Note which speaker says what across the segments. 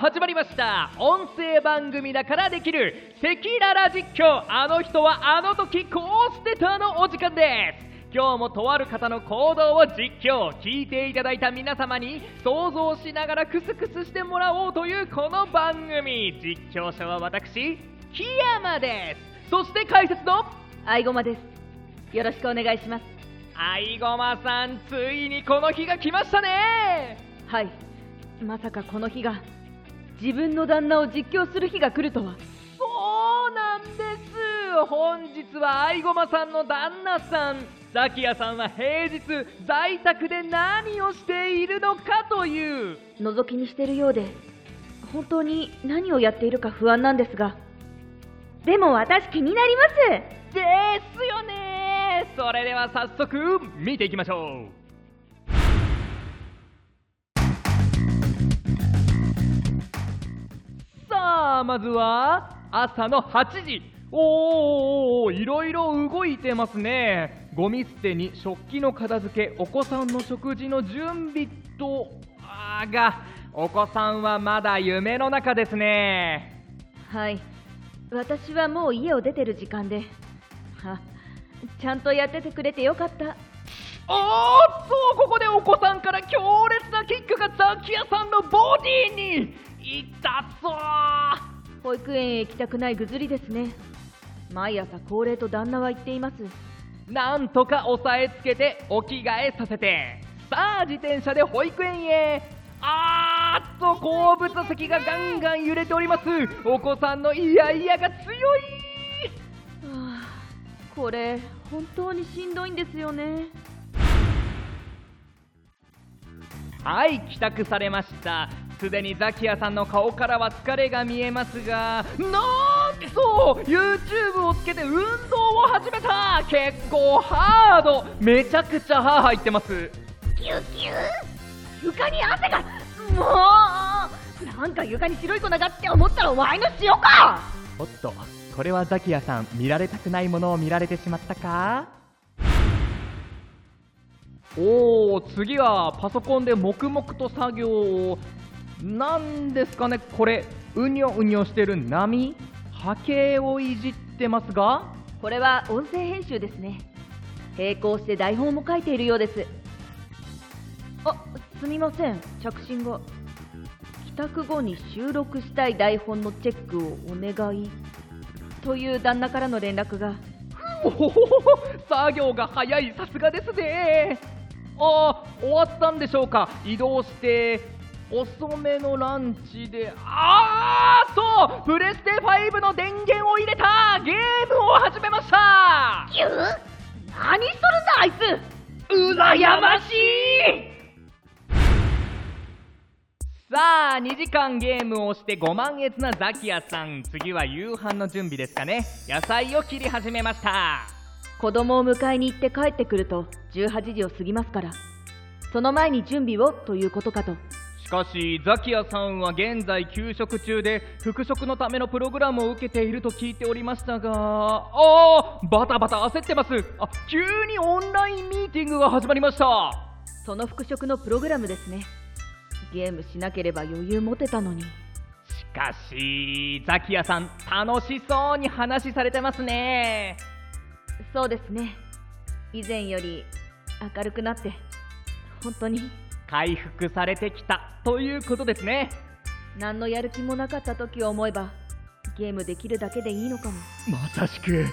Speaker 1: 始まりました。音声番組だからできる。赤裸々実況。あの人はあの時こうしてたのお時間です。今日もとある方の行動を実況。聞いていただいた皆様に想像しながらクスクスしてもらおうというこの番組。実況者は私木山です。そして解説の
Speaker 2: あいごまです。よろしくお願いします。
Speaker 1: あいごまさんついにこの日が来ましたね。
Speaker 2: はい。まさかこの日が自分の旦那を実況する日が来るとは。
Speaker 1: そうなんです。本日はあいごまさんの旦那さん。ザキヤさんは平日在宅で何をしているのかという。
Speaker 2: 覗きにしてるようで本当に何をやっているか不安なんですが。でも私気になります。
Speaker 1: ですよね。それでは早速見ていきましょうさあまずは朝の8時。おーいろいろ動いてますね。ゴミ捨てに食器の片付けお子さんの食事の準備とあーがお子さんはまだ夢の中ですね。
Speaker 2: はい。私はもう家を出てる時間であちゃんとやっててくれてよかった。
Speaker 1: おーっとここでお子さんから強烈なキックがザキヤさんのボディに痛そう
Speaker 2: 保育園へ行きたくないぐずりですね。毎朝恒例と旦那は言っています。
Speaker 1: なんとか押さえつけてお着替えさせて。さあ自転車で保育園へ。あーっと後部座席がガンガン揺れております。お子さんのイヤイヤが強い。
Speaker 2: はあこれ本当にしんどいんですよね
Speaker 1: はい帰宅されました。すでにザキヤさんの顔からは疲れが見えますがなんと YouTube をつけて運動を始めた。結構ハード。めちゃくちゃ歯入ってます。
Speaker 2: キュキュ床に汗が。もう。なんか床に白い粉がって思ったらワイの塩か。
Speaker 1: おっとこれはザキヤさん見られたくないものを見られてしまったか？おお次はパソコンで黙々と作業を。なんですかねこれ。うにょうにょしてる波。波形をいじってますが。
Speaker 2: これは音声編集ですね。並行して台本も書いているようです。あすみません。着信が帰宅後に収録したい台本のチェックをお願い。という旦那からの連絡が。
Speaker 1: おほほほ作業が早い。さすがですねあー終わったんでしょうか。移動して遅めのランチであーっとプレステ5の電源を入れた。ゲームを始めました。
Speaker 2: キュ何しとるんだあいつ。
Speaker 1: 羨ましい。さあ2時間ゲームをしてご満悦なザキヤさん。次は夕飯の準備ですかね。野菜を切り始めました
Speaker 2: 子供を迎えに行って帰ってくると18時を過ぎますからその前に準備をということかと。
Speaker 1: しかしザキヤさんは現在休職中で復職のためのプログラムを受けていると聞いておりましたがあーバタバタ焦ってます。あ急にオンラインミーティングが始まりました。
Speaker 2: その復職のプログラムですね。ゲームしなければ余裕持てたのに。
Speaker 1: しかしザキヤさん楽しそうに話されてますね
Speaker 2: そうですね。以前より明るくなって本当に。
Speaker 1: 回復されてきた。ということですね。
Speaker 2: 何のやる気もなかった時を思えばゲームできるだけでいいのかも。
Speaker 1: まさしく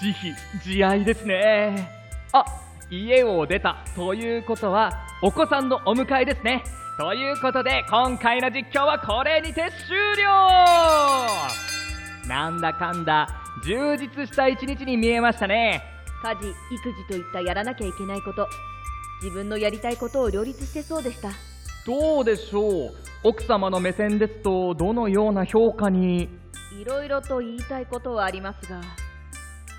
Speaker 1: 慈悲慈愛ですね。あ家を出た。ということはお子さんのお迎えですね。ということで今回の実況はこれにて終了。なんだかんだ充実した一日に見えましたね。
Speaker 2: 家事育児といったやらなきゃいけないこと。自分のやりたいことを両立してそうでした。
Speaker 1: どうでしょう？奥様の目線ですとどのような評価に？
Speaker 2: いろいろと言いたいことはありますが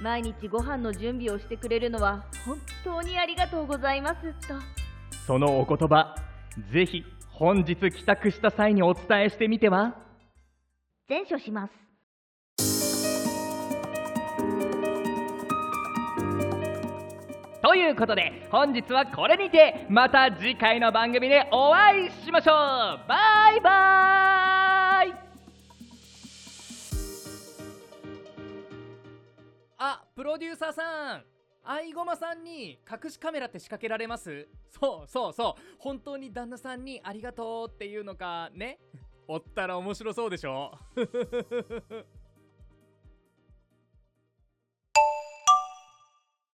Speaker 2: 毎日ご飯の準備をしてくれるのは本当にありがとうございますと。
Speaker 1: そのお言葉ぜひ本日帰宅した際にお伝えしてみては？
Speaker 2: 前処します
Speaker 1: ということで本日はこれにてまた次回の番組でお会いしましょう。バイバイ。あプロデューサーさんアイゴマさんに隠しカメラって仕掛けられます？そうそうそう。本当に旦那さんにありがとうっていうのかね？おったら面白そうでしょ？